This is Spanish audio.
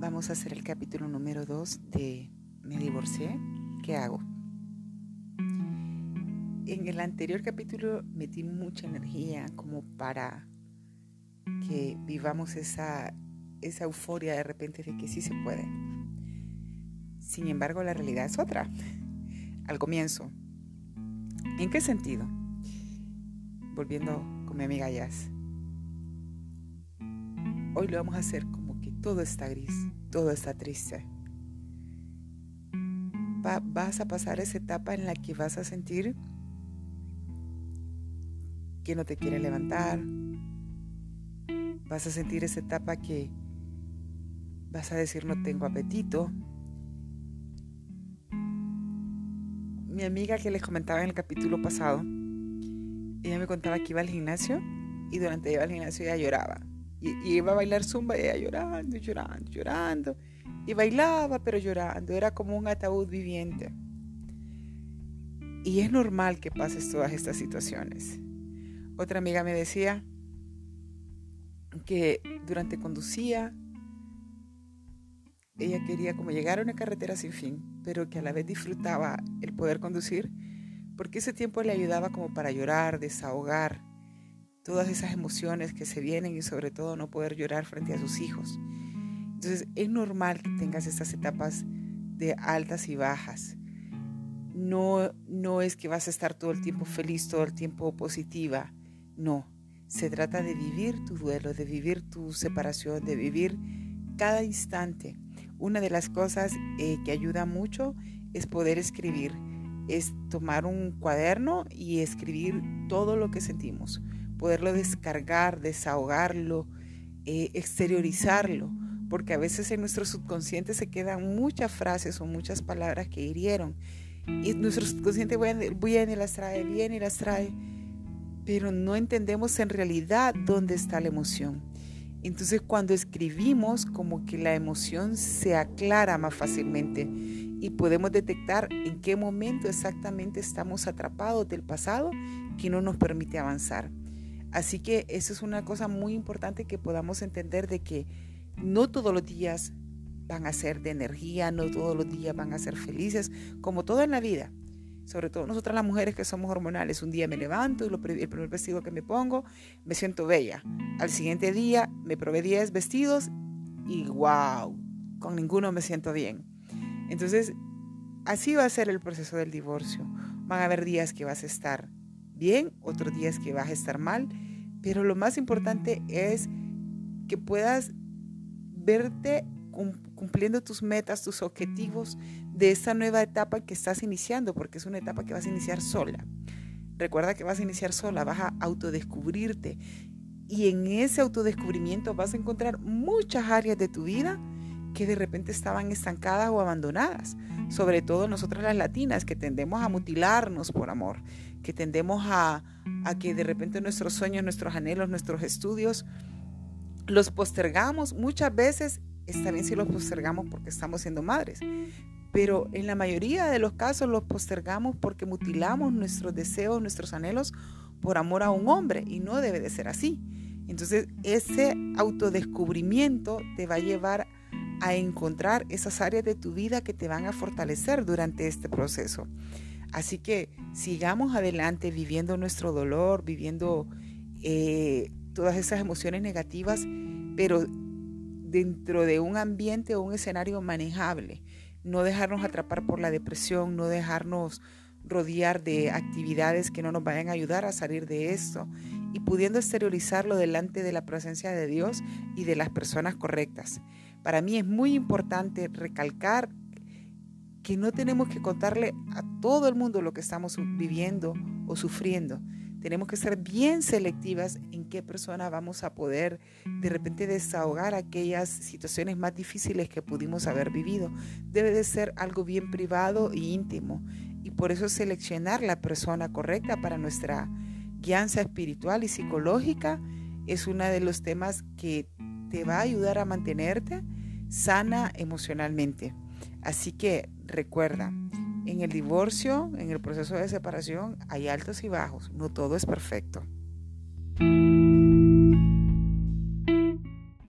Vamos a hacer el capítulo número 2 de Me divorcié, ¿qué hago? En el anterior capítulo metí mucha energía como para que vivamos esa, esa euforia de repente de que sí se puede. Sin embargo, la realidad es otra. Al comienzo. ¿En qué sentido? Volviendo con mi amiga Jazz. Hoy lo vamos a hacer que todo está gris, todo está triste. vas a pasar esa etapa en la que vas a sentir que no te quiere levantar. Vas a sentir esa etapa que vas a decir no tengo apetito. Mi amiga que les comentaba en el capítulo pasado, ella me contaba que iba al gimnasio y durante iba al gimnasio ella lloraba y, iba a bailar zumba y llorando, llorando, llorando. Y bailaba, pero llorando. Era como un ataúd viviente. Y es normal que pases todas estas situaciones. Otra amiga me decía que durante conducía, ella quería como llegar a una carretera sin fin, pero que a la vez disfrutaba el poder conducir, porque ese tiempo le ayudaba como para llorar, desahogar, todas esas emociones que se vienen y sobre todo no poder llorar frente a sus hijos. Entonces es normal que tengas estas etapas de altas y bajas. No, no es que vas a estar todo el tiempo feliz, todo el tiempo positiva. No, se trata de vivir tu duelo, de vivir tu separación, de vivir cada instante. Una de las cosas eh, que ayuda mucho es poder escribir, es tomar un cuaderno y escribir todo lo que sentimos poderlo descargar, desahogarlo, eh, exteriorizarlo, porque a veces en nuestro subconsciente se quedan muchas frases o muchas palabras que hirieron. Y nuestro subconsciente viene y las trae, viene y las trae, pero no entendemos en realidad dónde está la emoción. Entonces cuando escribimos como que la emoción se aclara más fácilmente y podemos detectar en qué momento exactamente estamos atrapados del pasado que no nos permite avanzar. Así que eso es una cosa muy importante que podamos entender de que no todos los días van a ser de energía, no todos los días van a ser felices, como todo en la vida. Sobre todo nosotras las mujeres que somos hormonales, un día me levanto y el primer vestido que me pongo, me siento bella. Al siguiente día me probé 10 vestidos y wow, con ninguno me siento bien. Entonces, así va a ser el proceso del divorcio. Van a haber días que vas a estar bien, otros días que vas a estar mal, pero lo más importante es que puedas verte cumpliendo tus metas, tus objetivos de esta nueva etapa que estás iniciando, porque es una etapa que vas a iniciar sola. Recuerda que vas a iniciar sola, vas a autodescubrirte y en ese autodescubrimiento vas a encontrar muchas áreas de tu vida que de repente estaban estancadas o abandonadas. Sobre todo nosotras las latinas que tendemos a mutilarnos por amor, que tendemos a, que de repente nuestros sueños, nuestros anhelos, nuestros estudios los postergamos. Muchas veces está bien si los postergamos porque estamos siendo madres, pero en la mayoría de los casos los postergamos porque mutilamos nuestros deseos, nuestros anhelos por amor a un hombre y no debe de ser así. Entonces ese autodescubrimiento te va a llevar a encontrar esas áreas de tu vida que te van a fortalecer durante este proceso. Así que sigamos adelante viviendo nuestro dolor, viviendo eh, todas esas emociones negativas, pero dentro de un ambiente o un escenario manejable. No dejarnos atrapar por la depresión, no dejarnos rodear de actividades que no nos vayan a ayudar a salir de esto y pudiendo exteriorizarlo delante de la presencia de Dios y de las personas correctas. Para mí es muy importante recalcar que no tenemos que contarle a todo el mundo lo que estamos viviendo o sufriendo. Tenemos que ser bien selectivas en qué persona vamos a poder de repente desahogar aquellas situaciones más difíciles que pudimos haber vivido. Debe de ser algo bien privado e íntimo. Y por eso seleccionar la persona correcta para nuestra guianza espiritual y psicológica es uno de los temas que te va a ayudar a mantenerte sana emocionalmente. Así que recuerda, en el divorcio, en el proceso de separación, hay altos y bajos, no todo es perfecto.